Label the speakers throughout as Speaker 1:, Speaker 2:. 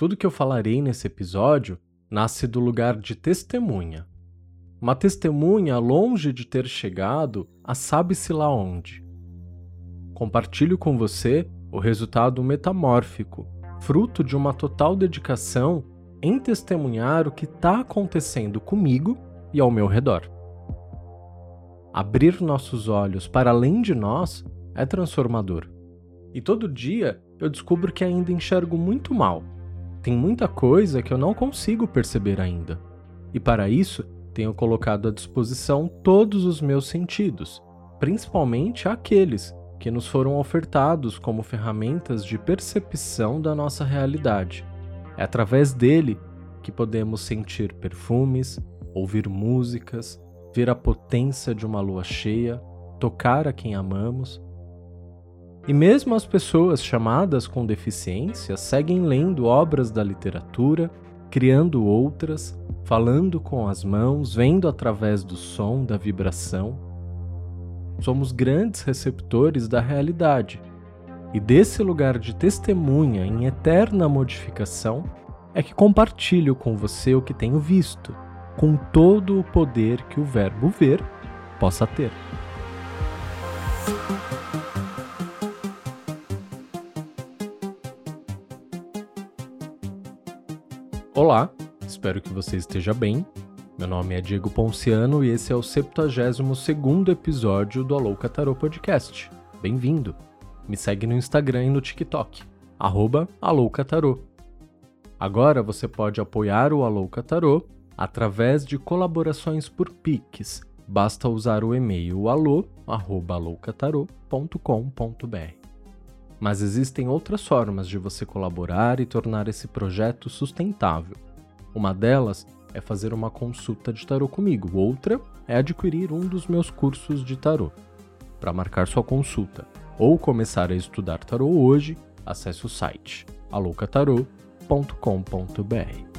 Speaker 1: Tudo que eu falarei nesse episódio nasce do lugar de testemunha. Uma testemunha longe de ter chegado a sabe-se lá onde. Compartilho com você o resultado metamórfico, fruto de uma total dedicação em testemunhar o que está acontecendo comigo e ao meu redor. Abrir nossos olhos para além de nós é transformador. E todo dia eu descubro que ainda enxergo muito mal. Tem muita coisa que eu não consigo perceber ainda. E para isso, tenho colocado à disposição todos os meus sentidos, principalmente aqueles que nos foram ofertados como ferramentas de percepção da nossa realidade. É através dele que podemos sentir perfumes, ouvir músicas, ver a potência de uma lua cheia, tocar a quem amamos. E mesmo as pessoas chamadas com deficiência seguem lendo obras da literatura, criando outras, falando com as mãos, vendo através do som, da vibração somos grandes receptores da realidade. E desse lugar de testemunha em eterna modificação é que compartilho com você o que tenho visto, com todo o poder que o verbo ver possa ter. Olá, espero que você esteja bem meu nome é Diego Ponciano e esse é o 72º episódio do Alô Catarô Podcast. Bem-vindo! Me segue no Instagram e no TikTok, arroba. Agora você pode apoiar o Alô Catarô através de colaborações por Pix. Basta usar o e-mail alô.alôcatarô.com.br. Mas existem outras formas de você colaborar e tornar esse projeto sustentável. Uma delas é fazer uma consulta de tarô comigo, outra é adquirir um dos meus cursos de tarô. Para marcar sua consulta ou começar a estudar tarô hoje, acesse o site alocatarô.com.br.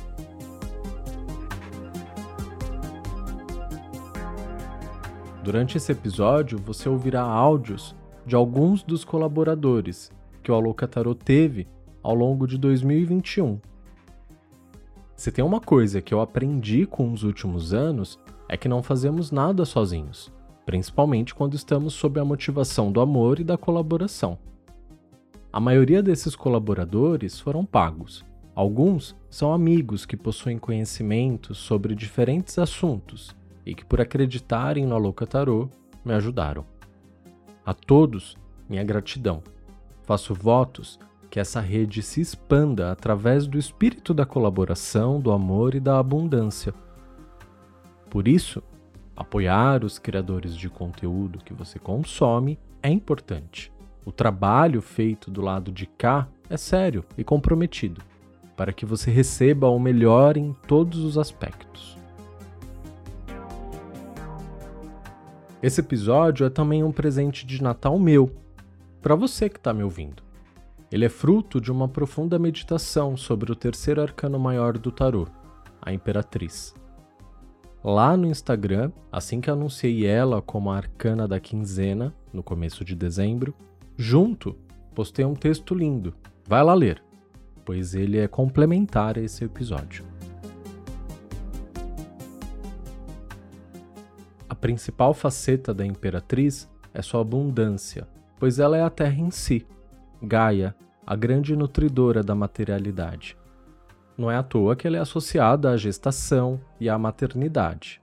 Speaker 1: Durante esse episódio, você ouvirá áudios de alguns dos colaboradores que o Alocatarô teve ao longo de 2021 se tem uma coisa que eu aprendi com os últimos anos, é que não fazemos nada sozinhos, principalmente quando estamos sob a motivação do amor e da colaboração. A maioria desses colaboradores foram pagos. Alguns são amigos que possuem conhecimentos sobre diferentes assuntos e que, por acreditarem no Aloca Tarô, me ajudaram. A todos, minha gratidão. Faço votos que essa rede se expanda através do espírito da colaboração, do amor e da abundância. Por isso, apoiar os criadores de conteúdo que você consome é importante. O trabalho feito do lado de cá é sério e comprometido, para que você receba o melhor em todos os aspectos. Esse episódio é também um presente de Natal meu, para você que está me ouvindo. Ele é fruto de uma profunda meditação sobre o terceiro arcano maior do tarô, a Imperatriz. Lá no Instagram, assim que anunciei ela como a arcana da quinzena, no começo de dezembro, junto postei um texto lindo. Vai lá ler, pois ele é complementar a esse episódio. Principal faceta da Imperatriz é sua abundância, pois ela é a Terra em si Gaia, a grande nutridora da materialidade. Não é à toa que ela é associada à gestação e à maternidade.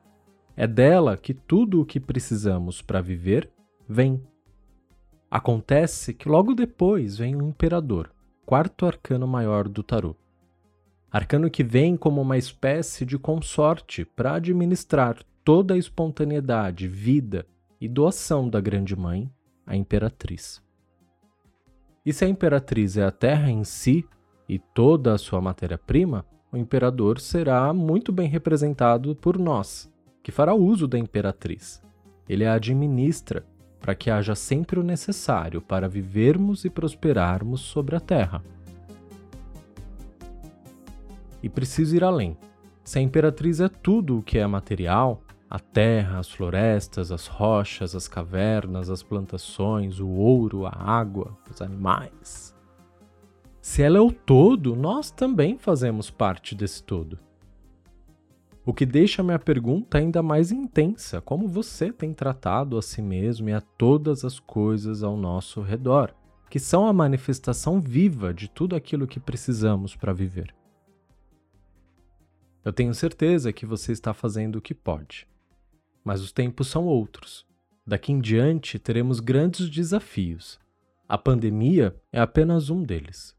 Speaker 1: É dela que tudo o que precisamos para viver vem. Acontece que logo depois vem o Imperador, quarto arcano maior do tarô. Arcano que vem como uma espécie de consorte para administrar toda a espontaneidade, vida e doação da Grande Mãe, a Imperatriz. E se a imperatriz é a terra em si e toda a sua matéria-prima, o imperador será muito bem representado por nós, que fará uso da imperatriz. Ele a administra para que haja sempre o necessário para vivermos e prosperarmos sobre a terra. E preciso ir além. Se a imperatriz é tudo o que é material, a terra, as florestas, as rochas, as cavernas, as plantações, o ouro, a água, os animais. Se ela é o todo, nós também fazemos parte desse todo. O que deixa minha pergunta ainda mais intensa: como você tem tratado a si mesmo e a todas as coisas ao nosso redor, que são a manifestação viva de tudo aquilo que precisamos para viver? Eu tenho certeza que você está fazendo o que pode. Mas os tempos são outros. Daqui em diante teremos grandes desafios. A pandemia é apenas um deles.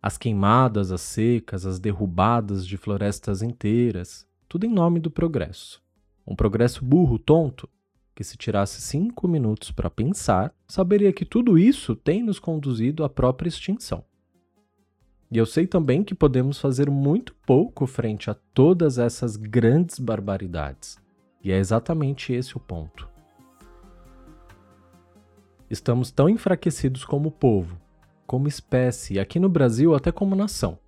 Speaker 1: As queimadas, as secas, as derrubadas de florestas inteiras, tudo em nome do progresso. Um progresso burro, tonto, que se tirasse cinco minutos para pensar, saberia que tudo isso tem nos conduzido à própria extinção. E eu sei também que podemos fazer muito pouco frente a todas essas grandes barbaridades. E é exatamente esse o ponto. Estamos tão enfraquecidos como povo, como espécie, e aqui no Brasil até como nação.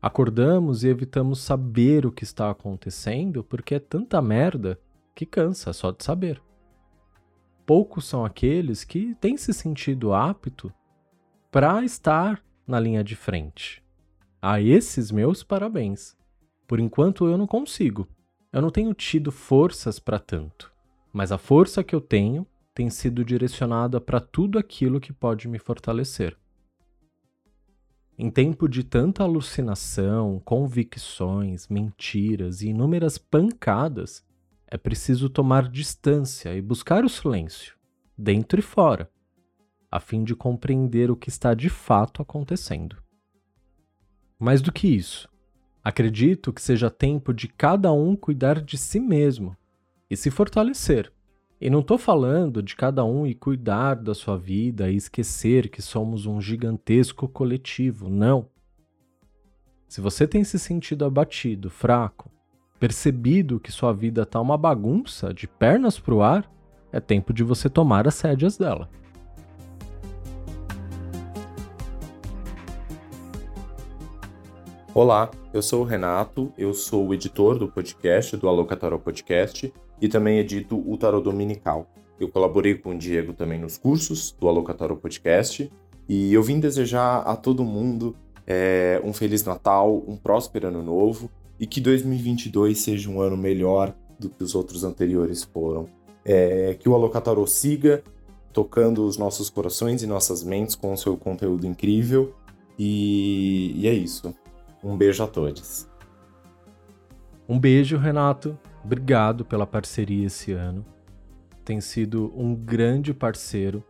Speaker 1: Acordamos e evitamos saber o que está acontecendo porque é tanta merda que cansa só de saber. Poucos são aqueles que têm se sentido apto para estar na linha de frente. A esses meus parabéns. Por enquanto eu não consigo. Eu não tenho tido forças para tanto, mas a força que eu tenho tem sido direcionada para tudo aquilo que pode me fortalecer. Em tempo de tanta alucinação, convicções, mentiras e inúmeras pancadas, é preciso tomar distância e buscar o silêncio, dentro e fora, a fim de compreender o que está de fato acontecendo. Mais do que isso, acredito que seja tempo de cada um cuidar de si mesmo e se fortalecer. E não estou falando de cada um e cuidar da sua vida e esquecer que somos um gigantesco coletivo, não. Se você tem se sentido abatido, fraco, percebido que sua vida está uma bagunça de pernas para o ar, é tempo de você tomar as rédeas dela.
Speaker 2: Olá, eu sou o Renato, eu sou o editor do podcast do Tarot Podcast e também edito o Tarot Dominical. Eu colaborei com o Diego também nos cursos do Tarot Podcast e eu vim desejar a todo mundo é, um Feliz Natal, um próspero Ano Novo e que 2022 seja um ano melhor do que os outros anteriores foram. É, que o Tarot siga tocando os nossos corações e nossas mentes com o seu conteúdo incrível e, e é isso. Um beijo a todos.
Speaker 1: Um beijo, Renato. Obrigado pela parceria esse ano. Tem sido um grande parceiro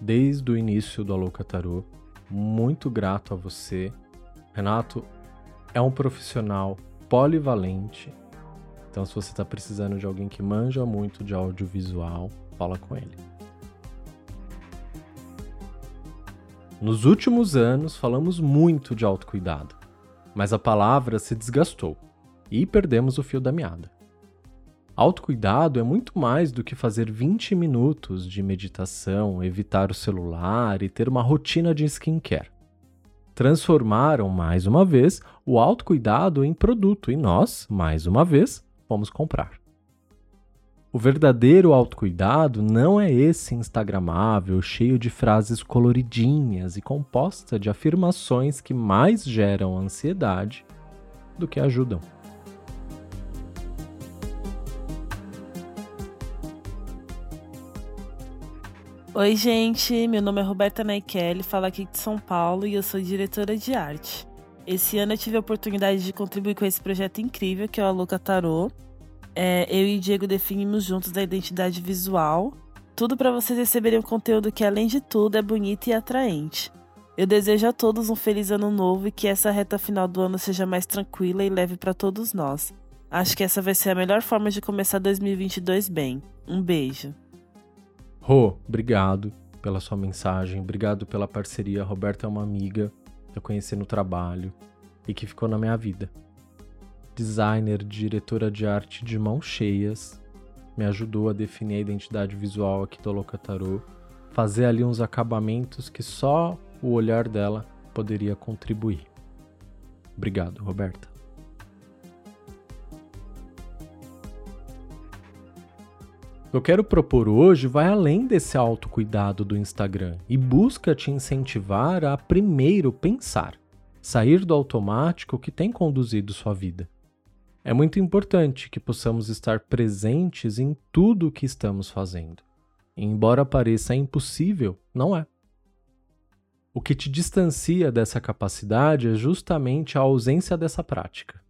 Speaker 1: desde o início do Alô Tarô. Muito grato a você. Renato é um profissional polivalente. Então, se você está precisando de alguém que manja muito de audiovisual, fala com ele. Nos últimos anos, falamos muito de autocuidado mas a palavra se desgastou e perdemos o fio da meada. Autocuidado é muito mais do que fazer 20 minutos de meditação, evitar o celular e ter uma rotina de skincare. Transformaram, mais uma vez, o autocuidado em produto e nós, mais uma vez, fomos comprar. O verdadeiro autocuidado não é esse instagramável, cheio de frases coloridinhas e composta de afirmações que mais geram ansiedade do que ajudam.
Speaker 3: Oi, gente, meu nome é Roberta Naikele, falo aqui de São Paulo e eu sou diretora de arte. Esse ano eu tive a oportunidade de contribuir com esse projeto incrível que é o Aluca Tarot, é, eu e Diego definimos juntos da identidade visual. Tudo para vocês receberem um conteúdo que, além de tudo, é bonito e atraente. Eu desejo a todos um feliz ano novo e que essa reta final do ano seja mais tranquila e leve para todos nós. Acho que essa vai ser a melhor forma de começar 2022 bem. Um beijo.
Speaker 1: Rô, obrigado pela sua mensagem, obrigado pela parceria. A Roberta é uma amiga que eu conheci no trabalho e que ficou na minha vida designer, diretora de arte de mãos cheias, me ajudou a definir a identidade visual aqui do Locataru, fazer ali uns acabamentos que só o olhar dela poderia contribuir. Obrigado, Roberta. eu quero propor hoje vai além desse autocuidado do Instagram e busca te incentivar a primeiro pensar, sair do automático que tem conduzido sua vida. É muito importante que possamos estar presentes em tudo o que estamos fazendo. E embora pareça impossível, não é. O que te distancia dessa capacidade é justamente a ausência dessa prática.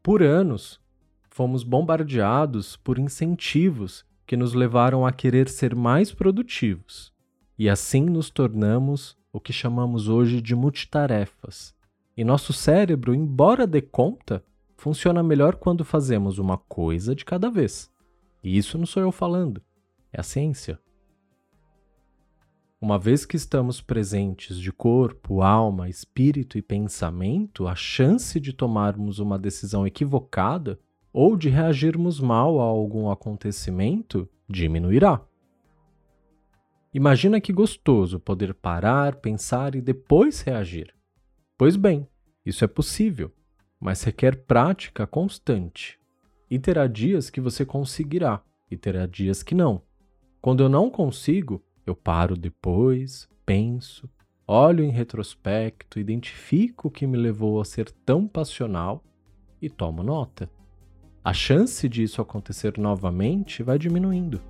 Speaker 1: Por anos, fomos bombardeados por incentivos que nos levaram a querer ser mais produtivos, e assim nos tornamos o que chamamos hoje de multitarefas. E nosso cérebro, embora dê conta, funciona melhor quando fazemos uma coisa de cada vez. E isso não sou eu falando, é a ciência. Uma vez que estamos presentes de corpo, alma, espírito e pensamento, a chance de tomarmos uma decisão equivocada ou de reagirmos mal a algum acontecimento diminuirá. Imagina que gostoso poder parar, pensar e depois reagir. Pois bem, isso é possível, mas requer prática constante. E terá dias que você conseguirá, e terá dias que não. Quando eu não consigo, eu paro depois, penso, olho em retrospecto, identifico o que me levou a ser tão passional e tomo nota a chance disso acontecer novamente vai diminuindo.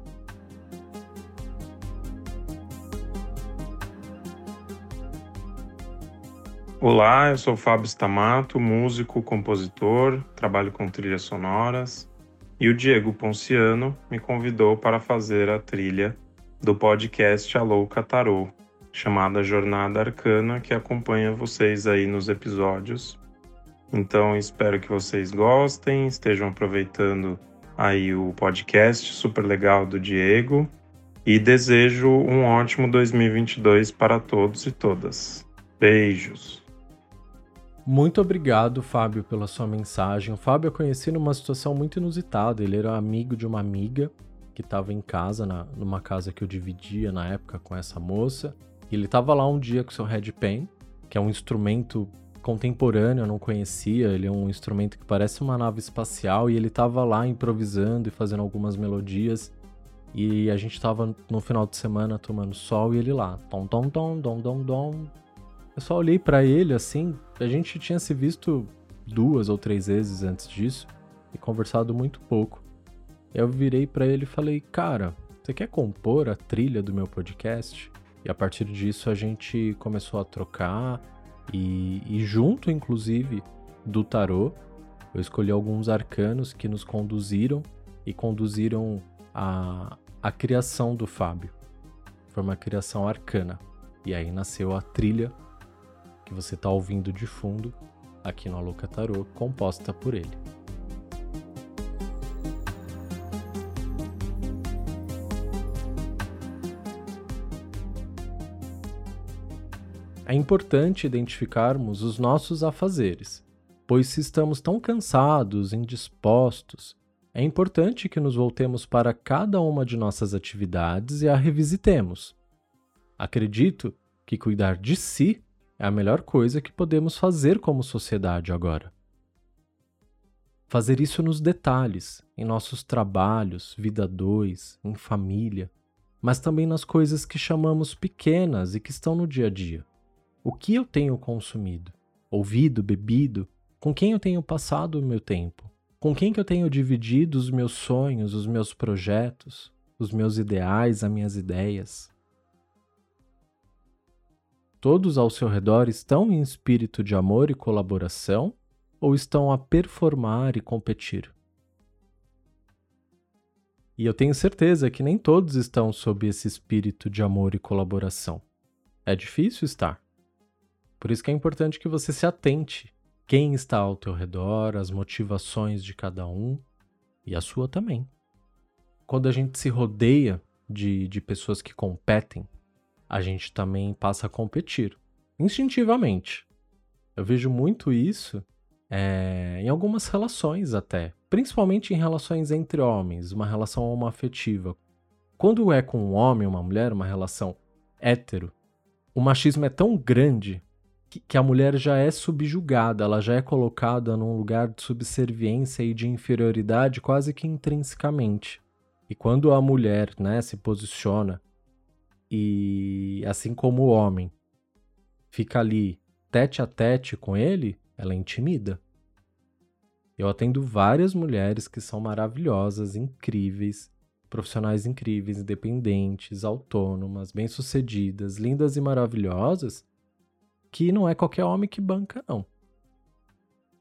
Speaker 4: Olá, eu sou Fábio Stamato, músico, compositor, trabalho com trilhas sonoras. E o Diego Ponciano me convidou para fazer a trilha do podcast Alô Catarô, chamada Jornada Arcana, que acompanha vocês aí nos episódios então espero que vocês gostem, estejam aproveitando aí o podcast super legal do Diego e desejo um ótimo 2022 para todos e todas. Beijos.
Speaker 1: Muito obrigado, Fábio, pela sua mensagem. O Fábio eu conheci numa situação muito inusitada. Ele era amigo de uma amiga que estava em casa, na, numa casa que eu dividia na época com essa moça. E ele estava lá um dia com seu headpan, que é um instrumento contemporâneo, eu não conhecia. Ele é um instrumento que parece uma nave espacial e ele tava lá improvisando e fazendo algumas melodias. E a gente tava no final de semana tomando sol e ele lá, tom tom tom dom dom dom. Eu só olhei para ele assim, a gente tinha se visto duas ou três vezes antes disso e conversado muito pouco. Eu virei para ele e falei: "Cara, você quer compor a trilha do meu podcast?" E a partir disso a gente começou a trocar e, e junto, inclusive, do tarô, eu escolhi alguns arcanos que nos conduziram e conduziram a, a criação do Fábio. Foi uma criação arcana. E aí nasceu a trilha que você está ouvindo de fundo aqui no Aluca Tarô, composta por ele. É importante identificarmos os nossos afazeres, pois se estamos tão cansados, indispostos, é importante que nos voltemos para cada uma de nossas atividades e a revisitemos. Acredito que cuidar de si é a melhor coisa que podemos fazer como sociedade agora. Fazer isso nos detalhes, em nossos trabalhos, vida dois, em família, mas também nas coisas que chamamos pequenas e que estão no dia a dia. O que eu tenho consumido, ouvido, bebido? Com quem eu tenho passado o meu tempo? Com quem que eu tenho dividido os meus sonhos, os meus projetos, os meus ideais, as minhas ideias? Todos ao seu redor estão em espírito de amor e colaboração ou estão a performar e competir? E eu tenho certeza que nem todos estão sob esse espírito de amor e colaboração. É difícil estar. Por isso que é importante que você se atente quem está ao teu redor, as motivações de cada um e a sua também. Quando a gente se rodeia de, de pessoas que competem, a gente também passa a competir, instintivamente. Eu vejo muito isso é, em algumas relações até, principalmente em relações entre homens, uma relação homoafetiva. Quando é com um homem uma mulher, uma relação hétero, o machismo é tão grande que, a mulher já é subjugada, ela já é colocada num lugar de subserviência e de inferioridade quase que intrinsecamente. E quando a mulher, né, se posiciona e assim como o homem fica ali tete a tete com ele, ela intimida. Eu atendo várias mulheres que são maravilhosas, incríveis, profissionais incríveis, independentes, autônomas, bem-sucedidas, lindas e maravilhosas, que não é qualquer homem que banca, não.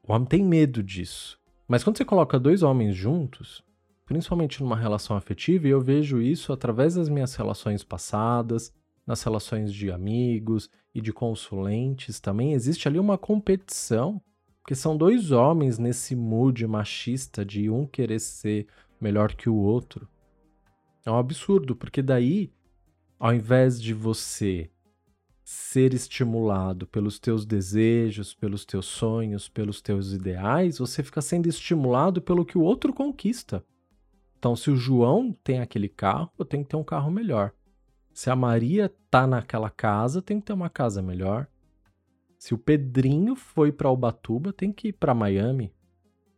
Speaker 1: O homem tem medo disso. Mas quando você coloca dois homens juntos, principalmente numa relação afetiva, e eu vejo isso através das minhas relações passadas, nas relações de amigos e de consulentes também, existe ali uma competição, porque são dois homens nesse mood machista de um querer ser melhor que o outro. É um absurdo, porque daí, ao invés de você ser estimulado pelos teus desejos, pelos teus sonhos, pelos teus ideais, você fica sendo estimulado pelo que o outro conquista. Então, se o João tem aquele carro, eu tenho que ter um carro melhor. Se a Maria tá naquela casa, tem que ter uma casa melhor. Se o Pedrinho foi para Ubatuba, tem que ir para Miami.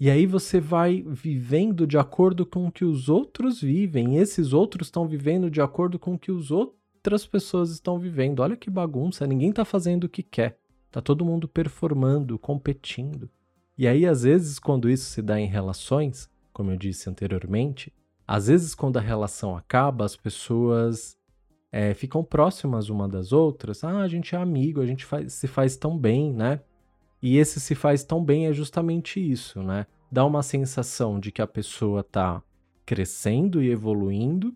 Speaker 1: E aí você vai vivendo de acordo com o que os outros vivem, e esses outros estão vivendo de acordo com o que os outras pessoas estão vivendo. Olha que bagunça, ninguém está fazendo o que quer. Tá todo mundo performando, competindo. E aí, às vezes, quando isso se dá em relações, como eu disse anteriormente, às vezes, quando a relação acaba, as pessoas é, ficam próximas uma das outras. Ah, a gente é amigo, a gente faz, se faz tão bem, né? E esse se faz tão bem é justamente isso, né? Dá uma sensação de que a pessoa tá crescendo e evoluindo,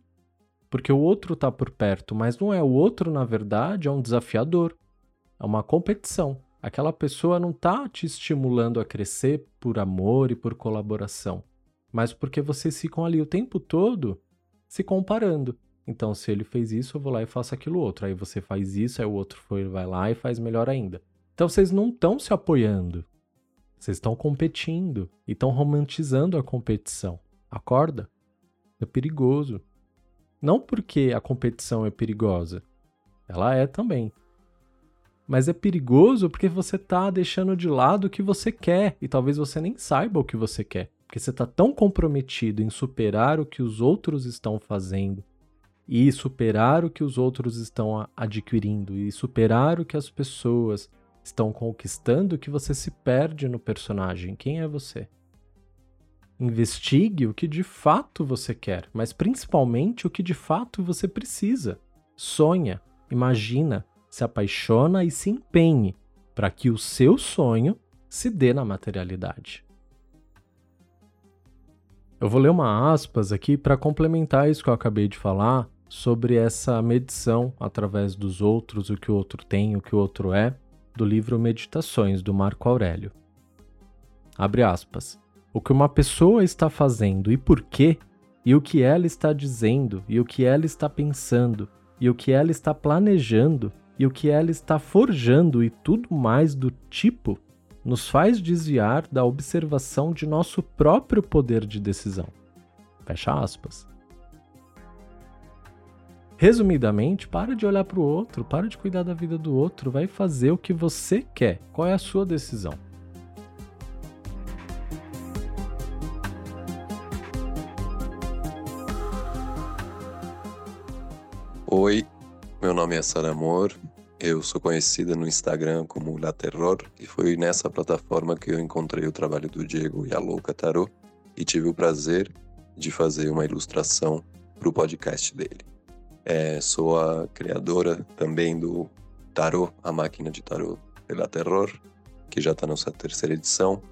Speaker 1: porque o outro está por perto, mas não é o outro, na verdade, é um desafiador. É uma competição. Aquela pessoa não está te estimulando a crescer por amor e por colaboração, mas porque vocês ficam ali o tempo todo se comparando. Então, se ele fez isso, eu vou lá e faço aquilo outro. Aí você faz isso, aí o outro foi, vai lá e faz melhor ainda. Então, vocês não estão se apoiando. Vocês estão competindo e estão romantizando a competição. Acorda? É perigoso. Não porque a competição é perigosa. Ela é também. Mas é perigoso porque você está deixando de lado o que você quer e talvez você nem saiba o que você quer. Porque você está tão comprometido em superar o que os outros estão fazendo e superar o que os outros estão adquirindo e superar o que as pessoas estão conquistando que você se perde no personagem. Quem é você? Investigue o que de fato você quer, mas principalmente o que de fato você precisa. Sonha, imagina, se apaixona e se empenhe para que o seu sonho se dê na materialidade. Eu vou ler uma aspas aqui para complementar isso que eu acabei de falar sobre essa medição através dos outros, o que o outro tem, o que o outro é, do livro Meditações do Marco Aurélio. Abre aspas o que uma pessoa está fazendo e por quê, e o que ela está dizendo, e o que ela está pensando, e o que ela está planejando, e o que ela está forjando e tudo mais do tipo, nos faz desviar da observação de nosso próprio poder de decisão. Fecha aspas. Resumidamente, para de olhar para o outro, para de cuidar da vida do outro, vai fazer o que você quer. Qual é a sua decisão?
Speaker 5: Oi, meu nome é Sara Amor, eu sou conhecida no Instagram como La Terror e foi nessa plataforma que eu encontrei o trabalho do Diego e a Louca Tarot e tive o prazer de fazer uma ilustração para o podcast dele. É, sou a criadora também do Tarot, a máquina de Tarot de La Terror, que já está na sua terceira edição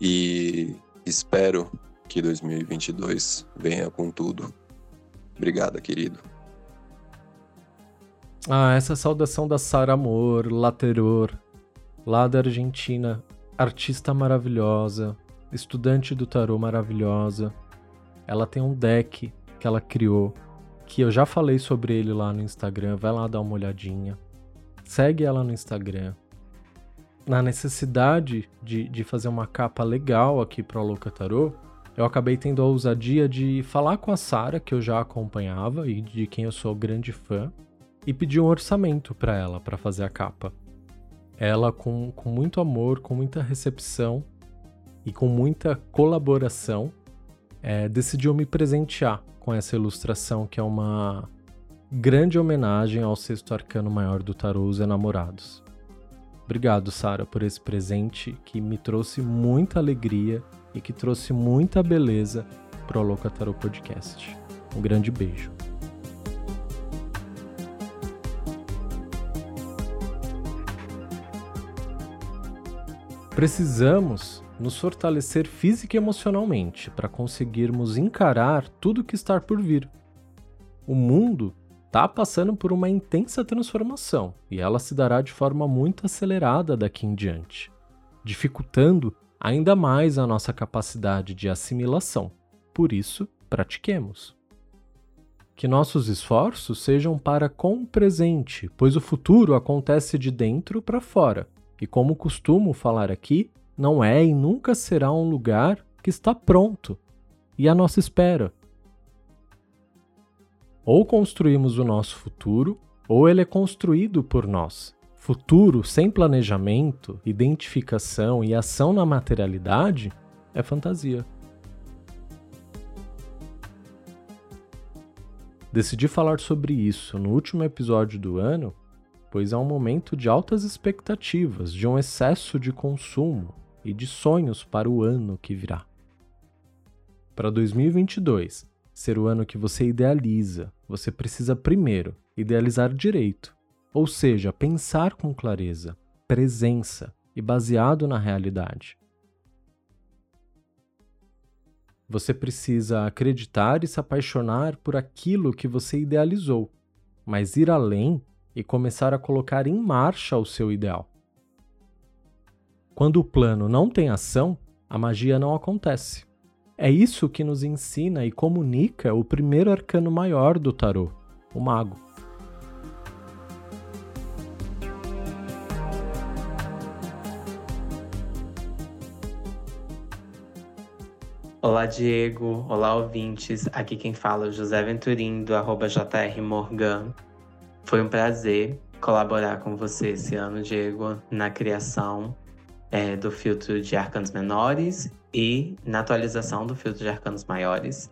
Speaker 5: e espero que 2022 venha com tudo. Obrigada, querido.
Speaker 1: Ah, essa saudação da Sara Amor, Lateror, lá da Argentina, artista maravilhosa, estudante do tarô maravilhosa. Ela tem um deck que ela criou, que eu já falei sobre ele lá no Instagram, vai lá dar uma olhadinha. Segue ela no Instagram. Na necessidade de, de fazer uma capa legal aqui para o Louca Tarô, eu acabei tendo a ousadia de falar com a Sara, que eu já acompanhava e de quem eu sou grande fã, e pedi um orçamento para ela para fazer a capa. Ela, com, com muito amor, com muita recepção e com muita colaboração, é, decidiu me presentear com essa ilustração que é uma grande homenagem ao sexto arcano maior do tarô, os enamorados. Obrigado, Sara, por esse presente que me trouxe muita alegria e que trouxe muita beleza para o Louca Tarot Podcast. Um grande beijo. Precisamos nos fortalecer física e emocionalmente para conseguirmos encarar tudo que está por vir. O mundo está passando por uma intensa transformação e ela se dará de forma muito acelerada daqui em diante, dificultando ainda mais a nossa capacidade de assimilação. Por isso, pratiquemos. Que nossos esforços sejam para com o presente, pois o futuro acontece de dentro para fora, e como costumo falar aqui, não é e nunca será um lugar que está pronto e à nossa espera. Ou construímos o nosso futuro, ou ele é construído por nós. Futuro sem planejamento, identificação e ação na materialidade é fantasia. Decidi falar sobre isso no último episódio do ano, pois é um momento de altas expectativas, de um excesso de consumo e de sonhos para o ano que virá. Para 2022, ser o ano que você idealiza, você precisa primeiro idealizar direito, ou seja, pensar com clareza, presença e baseado na realidade. Você precisa acreditar e se apaixonar por aquilo que você idealizou, mas ir além e começar a colocar em marcha o seu ideal. Quando o plano não tem ação, a magia não acontece. É isso que nos ensina e comunica o primeiro arcano maior do tarô, o Mago.
Speaker 6: Olá, Diego. Olá, ouvintes. Aqui quem fala é o José Venturim, do arroba JR Morgan. Foi um prazer colaborar com você esse ano, Diego, na criação é, do filtro de arcanos menores e na atualização do filtro de arcanos maiores.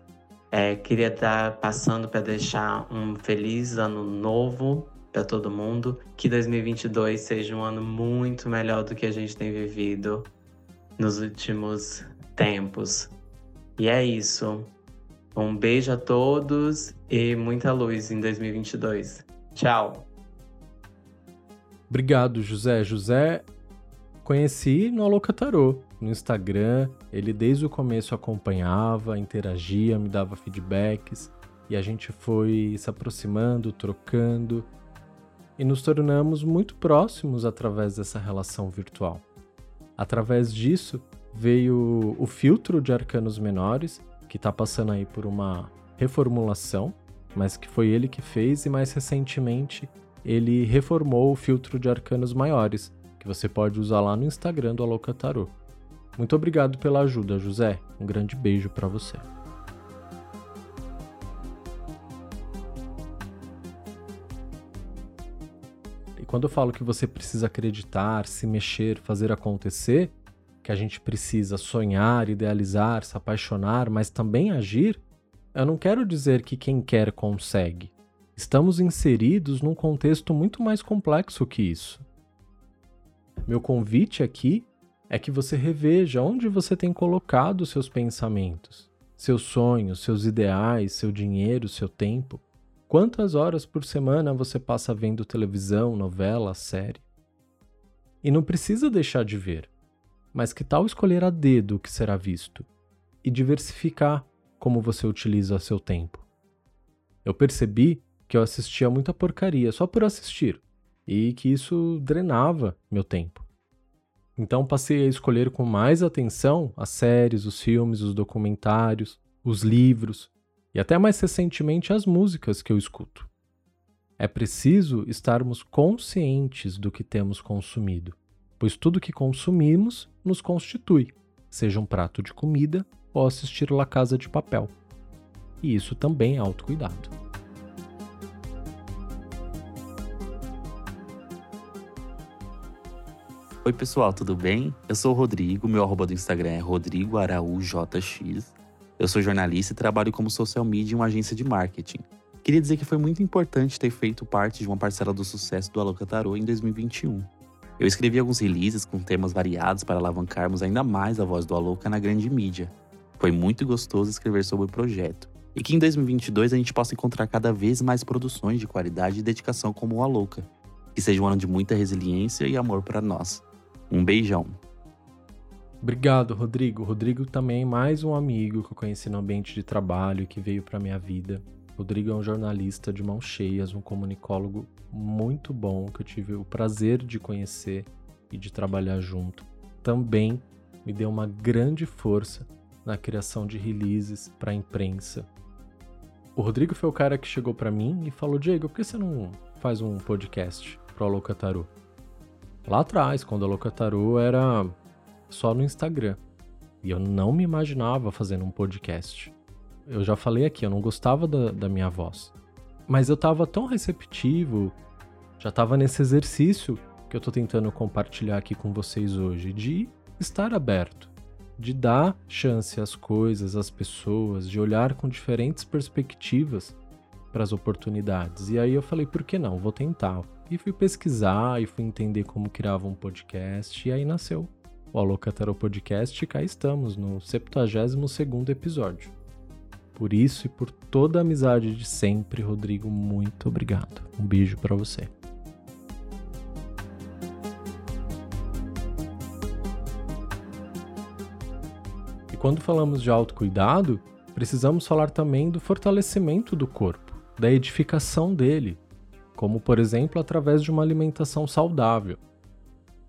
Speaker 6: É, queria estar passando para deixar um feliz ano novo para todo mundo. Que 2022 seja um ano muito melhor do que a gente tem vivido nos últimos tempos. E é isso. Um beijo a todos e muita luz em 2022. Tchau.
Speaker 1: Obrigado, José. José conheci no Alocatarô, no Instagram. Ele desde o começo acompanhava, interagia, me dava feedbacks e a gente foi se aproximando, trocando e nos tornamos muito próximos através dessa relação virtual. Através disso veio o filtro de arcanos menores, que está passando aí por uma reformulação, mas que foi ele que fez e mais recentemente ele reformou o filtro de arcanos maiores, que você pode usar lá no Instagram do Aloca Tarot. Muito obrigado pela ajuda, José. Um grande beijo para você. E quando eu falo que você precisa acreditar, se mexer, fazer acontecer, que a gente precisa sonhar, idealizar, se apaixonar, mas também agir, eu não quero dizer que quem quer consegue. Estamos inseridos num contexto muito mais complexo que isso. Meu convite aqui é que você reveja onde você tem colocado seus pensamentos, seus sonhos, seus ideais, seu dinheiro, seu tempo. Quantas horas por semana você passa vendo televisão, novela, série? E não precisa deixar de ver, mas que tal escolher a dedo o que será visto e diversificar como você utiliza seu tempo? Eu percebi que eu assistia muita porcaria só por assistir e que isso drenava meu tempo. Então passei a escolher com mais atenção as séries, os filmes, os documentários, os livros e até mais recentemente as músicas que eu escuto. É preciso estarmos conscientes do que temos consumido, pois tudo que consumimos nos constitui, seja um prato de comida ou assistir La Casa de Papel. E isso também é autocuidado.
Speaker 7: Oi pessoal, tudo bem? Eu sou o Rodrigo, meu arroba do Instagram é rodrigoaraujx. Eu sou jornalista e trabalho como social media em uma agência de marketing. Queria dizer que foi muito importante ter feito parte de uma parcela do sucesso do Aloca Tarô em 2021. Eu escrevi alguns releases com temas variados para alavancarmos ainda mais a voz do Aloca na grande mídia. Foi muito gostoso escrever sobre o projeto. E que em 2022 a gente possa encontrar cada vez mais produções de qualidade e dedicação como o Aloca. Que seja um ano de muita resiliência e amor para nós. Um beijão.
Speaker 1: Obrigado, Rodrigo. Rodrigo também é mais um amigo que eu conheci no ambiente de trabalho e que veio para minha vida. Rodrigo é um jornalista de mãos cheias, um comunicólogo muito bom que eu tive o prazer de conhecer e de trabalhar junto. Também me deu uma grande força na criação de releases para a imprensa. O Rodrigo foi o cara que chegou para mim e falou: Diego, por que você não faz um podcast para o Alocataru? Lá atrás, quando a Alocataru era só no Instagram. E eu não me imaginava fazendo um podcast. Eu já falei aqui, eu não gostava da, da minha voz. Mas eu tava tão receptivo, já tava nesse exercício que eu tô tentando compartilhar aqui com vocês hoje, de estar aberto, de dar chance às coisas, às pessoas, de olhar com diferentes perspectivas para as oportunidades. E aí eu falei, por que não? Vou tentar. E fui pesquisar e fui entender como criava um podcast, e aí nasceu o Alocataro Podcast, e cá estamos no 72º episódio. Por isso e por toda a amizade de sempre, Rodrigo, muito obrigado. Um beijo para você. Quando falamos de autocuidado, precisamos falar também do fortalecimento do corpo, da edificação dele, como por exemplo através de uma alimentação saudável.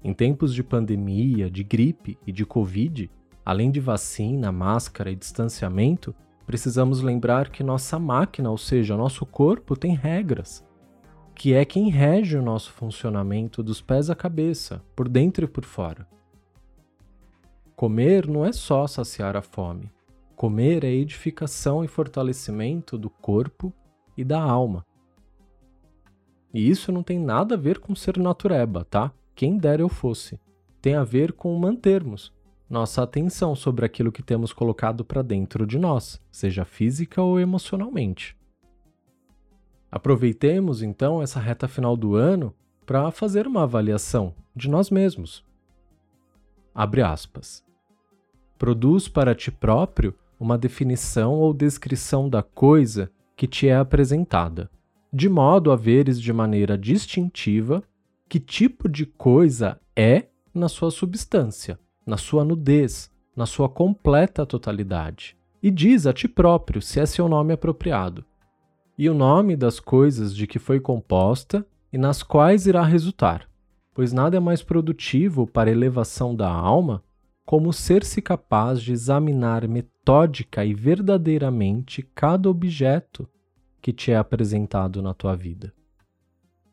Speaker 1: Em tempos de pandemia, de gripe e de Covid, além de vacina, máscara e distanciamento, precisamos lembrar que nossa máquina, ou seja, nosso corpo, tem regras, que é quem rege o nosso funcionamento dos pés à cabeça, por dentro e por fora. Comer não é só saciar a fome. Comer é edificação e fortalecimento do corpo e da alma. E isso não tem nada a ver com ser natureba, tá? Quem dera eu fosse. Tem a ver com mantermos, nossa atenção sobre aquilo que temos colocado para dentro de nós, seja física ou emocionalmente. Aproveitemos então essa reta final do ano para fazer uma avaliação de nós mesmos. Abre aspas. Produz para ti próprio uma definição ou descrição da coisa que te é apresentada, de modo a veres de maneira distintiva que tipo de coisa é na sua substância na sua nudez, na sua completa totalidade. E diz a ti próprio se é seu nome apropriado, e o nome das coisas de que foi composta e nas quais irá resultar, pois nada é mais produtivo para a elevação da alma como ser-se capaz de examinar metódica e verdadeiramente cada objeto que te é apresentado na tua vida.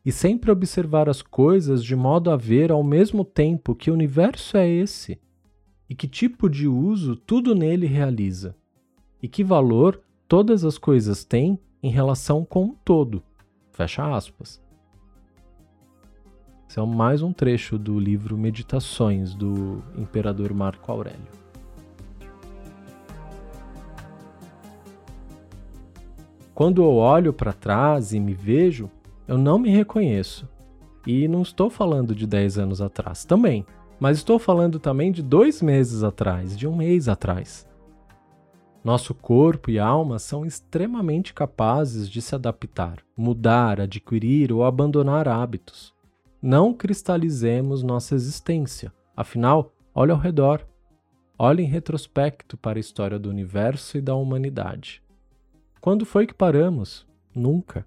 Speaker 1: E sempre observar as coisas de modo a ver ao mesmo tempo que universo é esse e que tipo de uso tudo nele realiza, e que valor todas as coisas têm em relação com o todo. Fecha aspas. Esse é mais um trecho do livro Meditações do imperador Marco Aurélio. Quando eu olho para trás e me vejo, eu não me reconheço. E não estou falando de 10 anos atrás também. Mas estou falando também de dois meses atrás, de um mês atrás. Nosso corpo e alma são extremamente capazes de se adaptar, mudar, adquirir ou abandonar hábitos. Não cristalizemos nossa existência. Afinal, olhe ao redor. Olhe em retrospecto para a história do universo e da humanidade. Quando foi que paramos? Nunca.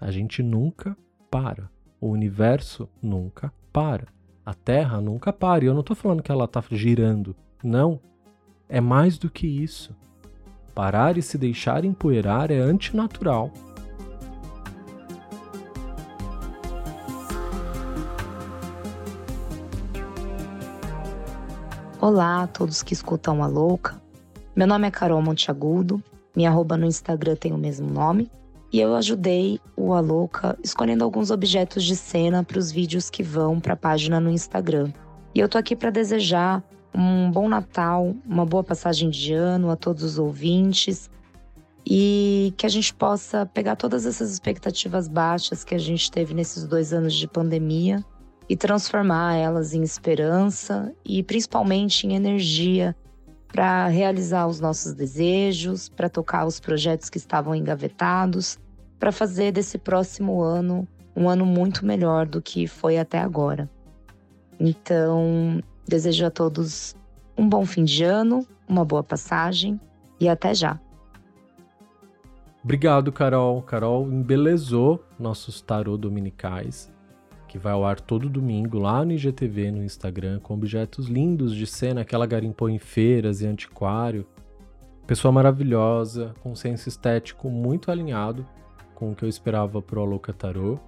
Speaker 1: A gente nunca para. O universo nunca para. A Terra nunca para. E eu não estou falando que ela está girando. Não. É mais do que isso. Parar e se deixar empoeirar é antinatural.
Speaker 8: Olá a todos que escutam a Louca. Meu nome é Carol Monteagudo. Minha arroba no Instagram tem o mesmo nome. E eu ajudei o Alouca escolhendo alguns objetos de cena para os vídeos que vão para a página no Instagram. E eu tô aqui para desejar um bom Natal, uma boa passagem de ano a todos os ouvintes e que a gente possa pegar todas essas expectativas baixas que a gente teve nesses dois anos de pandemia e transformar elas em esperança e principalmente em energia para realizar os nossos desejos, para tocar os projetos que estavam engavetados, para fazer desse próximo ano um ano muito melhor do que foi até agora. Então, desejo a todos um bom fim de ano, uma boa passagem e até já.
Speaker 1: Obrigado, Carol. Carol embelezou nossos tarô dominicais, que vai ao ar todo domingo lá no IGTV no Instagram, com objetos lindos de cena que ela garimpou em feiras e antiquário. Pessoa maravilhosa, com senso estético muito alinhado com o que eu esperava pro Aloca Tarô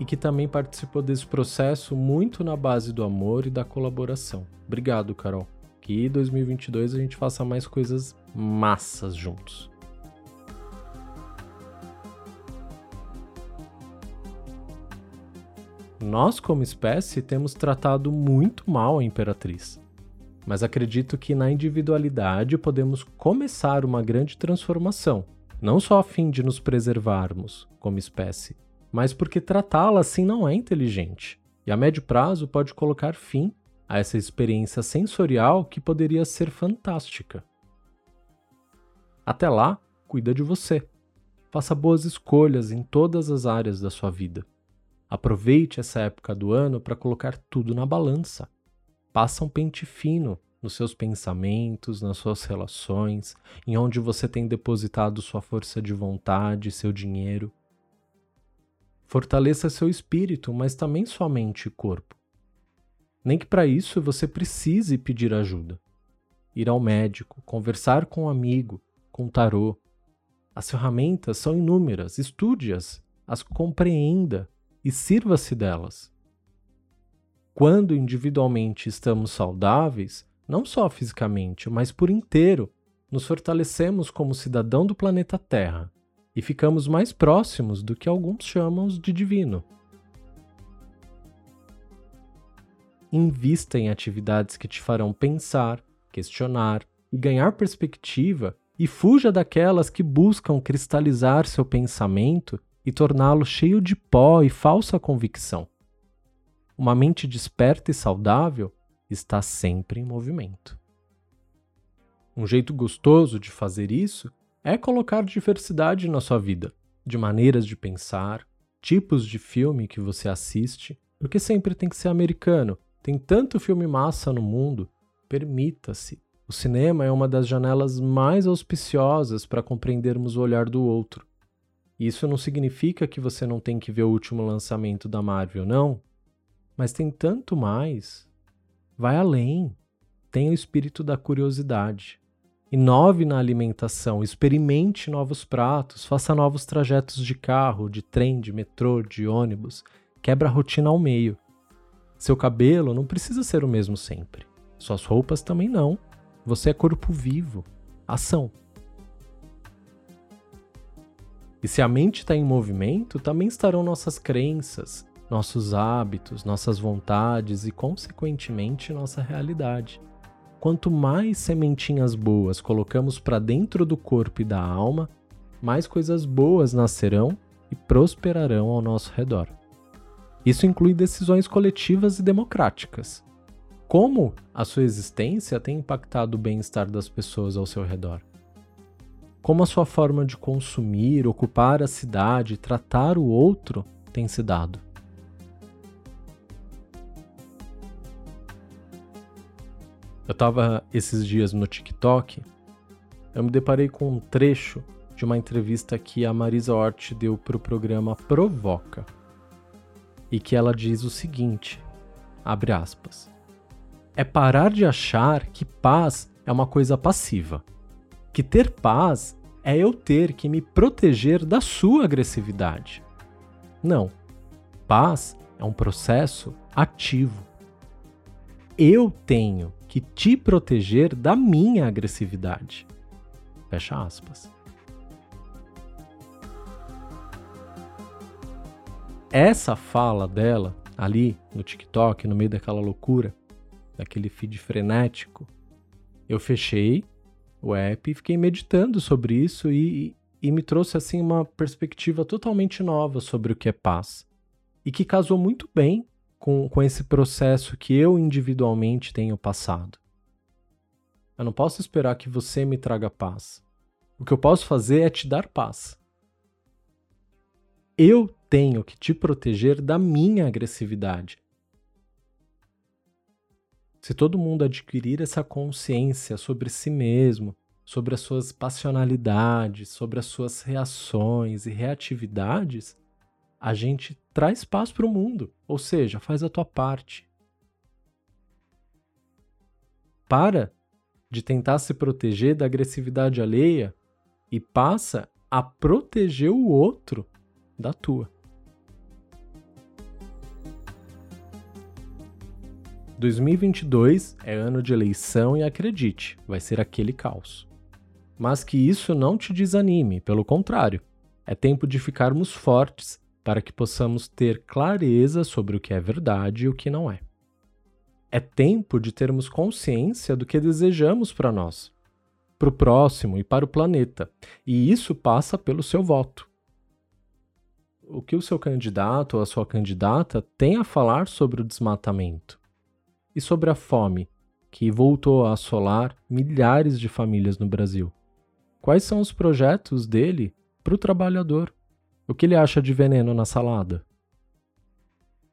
Speaker 1: e que também participou desse processo muito na base do amor e da colaboração. Obrigado, Carol. Que 2022 a gente faça mais coisas massas juntos. Nós, como espécie, temos tratado muito mal a Imperatriz. Mas acredito que na individualidade podemos começar uma grande transformação, não só a fim de nos preservarmos como espécie, mas porque tratá-la assim não é inteligente, e a médio prazo pode colocar fim a essa experiência sensorial que poderia ser fantástica. Até lá, cuida de você. Faça boas escolhas em todas as áreas da sua vida. Aproveite essa época do ano para colocar tudo na balança. Passa um pente fino nos seus pensamentos, nas suas relações, em onde você tem depositado sua força de vontade, seu dinheiro. Fortaleça seu espírito, mas também sua mente e corpo. Nem que para isso você precise pedir ajuda. Ir ao médico, conversar com um amigo, com tarô. As ferramentas são inúmeras, estude-as, as compreenda e sirva-se delas. Quando individualmente estamos saudáveis, não só fisicamente, mas por inteiro, nos fortalecemos como cidadão do planeta Terra e ficamos mais próximos do que alguns chamam de divino. Invista em atividades que te farão pensar, questionar e ganhar perspectiva e fuja daquelas que buscam cristalizar seu pensamento e torná-lo cheio de pó e falsa convicção. Uma mente desperta e saudável está sempre em movimento. Um jeito gostoso de fazer isso é colocar diversidade na sua vida, de maneiras de pensar, tipos de filme que você assiste, porque sempre tem que ser americano. Tem tanto filme massa no mundo, permita-se. O cinema é uma das janelas mais auspiciosas para compreendermos o olhar do outro. Isso não significa que você não tem que ver o último lançamento da Marvel, não. Mas tem tanto mais. Vai além. Tenha o espírito da curiosidade. Inove na alimentação, experimente novos pratos, faça novos trajetos de carro, de trem, de metrô, de ônibus. Quebra a rotina ao meio. Seu cabelo não precisa ser o mesmo sempre. Suas roupas também não. Você é corpo vivo. Ação. E se a mente está em movimento, também estarão nossas crenças, nossos hábitos, nossas vontades e, consequentemente, nossa realidade. Quanto mais sementinhas boas colocamos para dentro do corpo e da alma, mais coisas boas nascerão e prosperarão ao nosso redor. Isso inclui decisões coletivas e democráticas. Como a sua existência tem impactado o bem-estar das pessoas ao seu redor? Como a sua forma de consumir, ocupar a cidade, tratar o outro tem se dado. Eu estava esses dias no TikTok, eu me deparei com um trecho de uma entrevista que a Marisa Hort deu para o programa Provoca. E que ela diz o seguinte: abre aspas. É parar de achar que paz é uma coisa passiva que ter paz é eu ter que me proteger da sua agressividade. Não. Paz é um processo ativo. Eu tenho que te proteger da minha agressividade. Fecha aspas. Essa fala dela ali no TikTok, no meio daquela loucura, daquele feed frenético, eu fechei o app e fiquei meditando sobre isso e, e me trouxe assim uma perspectiva totalmente nova sobre o que é paz e que casou muito bem com, com esse processo que eu individualmente tenho passado. Eu não posso esperar que você me traga paz. O que eu posso fazer é te dar paz. Eu tenho que te proteger da minha agressividade. Se todo mundo adquirir essa consciência sobre si mesmo, sobre as suas passionalidades, sobre as suas reações e reatividades, a gente traz paz para o mundo, ou seja, faz a tua parte. Para de tentar se proteger da agressividade alheia e passa a proteger o outro da tua. 2022 é ano de eleição e acredite, vai ser aquele caos. Mas que isso não te desanime, pelo contrário, é tempo de ficarmos fortes para que possamos ter clareza sobre o que é verdade e o que não é. É tempo de termos consciência do que desejamos para nós, para o próximo e para o planeta, e isso passa pelo seu voto. O que o seu candidato ou a sua candidata tem a falar sobre o desmatamento e sobre a fome que voltou a assolar milhares de famílias no Brasil? Quais são os projetos dele para o trabalhador? O que ele acha de veneno na salada?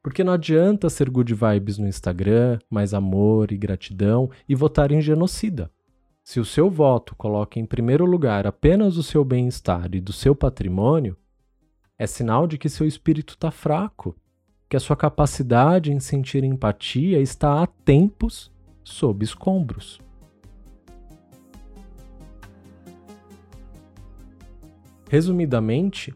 Speaker 1: Porque não adianta ser good vibes no Instagram, mais amor e gratidão e votar em genocida. Se o seu voto coloca em primeiro lugar apenas o seu bem-estar e do seu patrimônio, é sinal de que seu espírito está fraco, que a sua capacidade em sentir empatia está há tempos sob escombros. Resumidamente,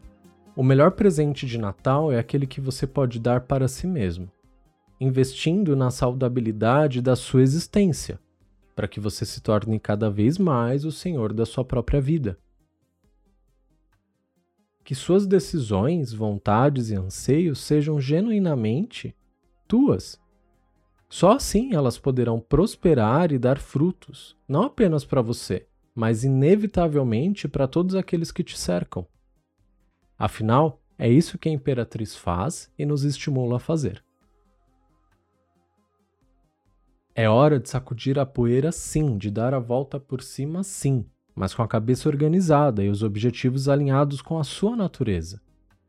Speaker 1: o melhor presente de Natal é aquele que você pode dar para si mesmo, investindo na saudabilidade da sua existência, para que você se torne cada vez mais o senhor da sua própria vida. Que suas decisões, vontades e anseios sejam genuinamente tuas. Só assim elas poderão prosperar e dar frutos, não apenas para você, mas inevitavelmente para todos aqueles que te cercam. Afinal, é isso que a Imperatriz faz e nos estimula a fazer. É hora de sacudir a poeira, sim, de dar a volta por cima, sim, mas com a cabeça organizada e os objetivos alinhados com a sua natureza,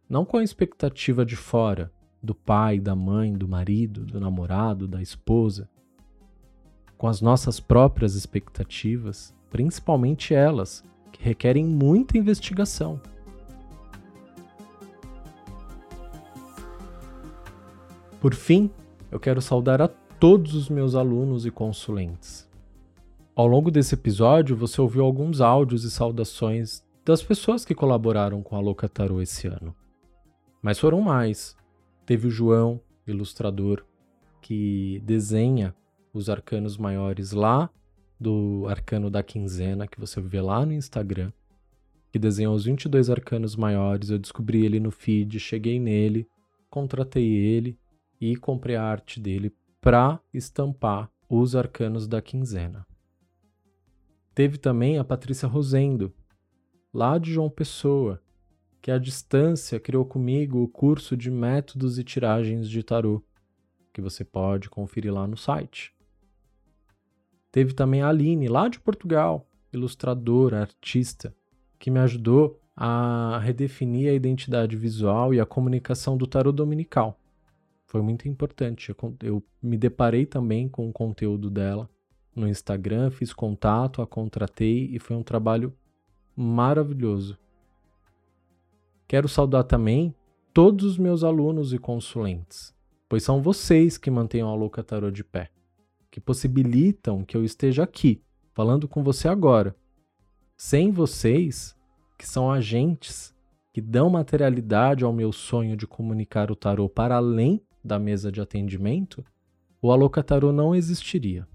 Speaker 1: não com a expectativa de fora, do pai, da mãe, do marido, do namorado, da esposa. Com as nossas próprias expectativas, principalmente elas, que requerem muita investigação. Por fim, eu quero saudar a todos os meus alunos e consulentes. Ao longo desse episódio, você ouviu alguns áudios e saudações das pessoas que colaboraram com a Louca Tarô esse ano. Mas foram mais. Teve o João, ilustrador, que desenha os arcanos maiores lá do arcano da quinzena, que você vê lá no Instagram, que desenhou os 22 arcanos maiores. Eu descobri ele no feed, cheguei nele, contratei ele e comprei a arte dele para estampar os arcanos da quinzena. Teve também a Patrícia Rosendo, lá de João Pessoa, que à distância criou comigo o curso de métodos e tiragens de tarô, que você pode conferir lá no site. Teve também a Aline, lá de Portugal, ilustradora, artista, que me ajudou a redefinir a identidade visual e a comunicação do tarô dominical. Foi muito importante. Eu me deparei também com o conteúdo dela no Instagram, fiz contato, a contratei e foi um trabalho maravilhoso. Quero saudar também todos os meus alunos e consulentes, pois são vocês que mantêm a Louca Tarot de pé, que possibilitam que eu esteja aqui, falando com você agora. Sem vocês, que são agentes que dão materialidade ao meu sonho de comunicar o tarot para além da mesa de atendimento, o Alocatarô não existiria.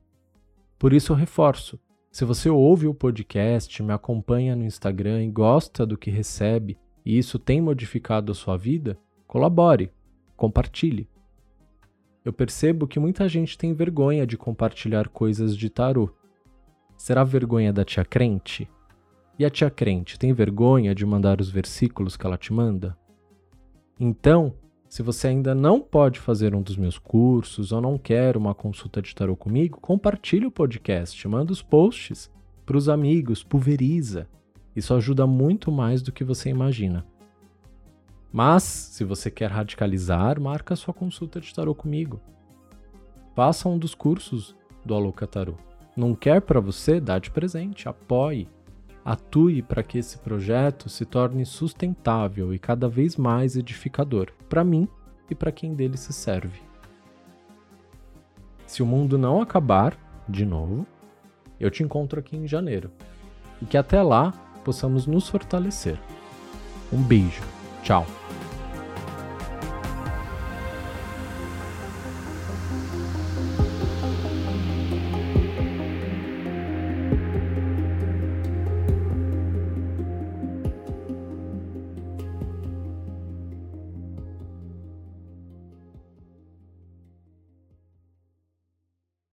Speaker 1: Por isso eu reforço: se você ouve o podcast, me acompanha no Instagram e gosta do que recebe, e isso tem modificado a sua vida, colabore, compartilhe. eu percebo que muita gente tem vergonha de compartilhar coisas de tarô. Será vergonha da tia crente? E a tia crente tem vergonha de mandar os versículos que ela te manda? Então, se você ainda não pode fazer um dos meus cursos ou não quer uma consulta de tarô comigo, compartilhe o podcast, manda os posts para os amigos, pulveriza. Isso ajuda muito mais do que você imagina. Mas, se você quer radicalizar, marca sua consulta de tarô comigo. Faça um dos cursos do Aloca Tarô. Não quer para você? Dá de presente, apoie. Atue para que esse projeto se torne sustentável e cada vez mais edificador para mim e para quem dele se serve. Se o mundo não acabar, de novo, eu te encontro aqui em janeiro. E que até lá possamos nos fortalecer. Um beijo. Tchau.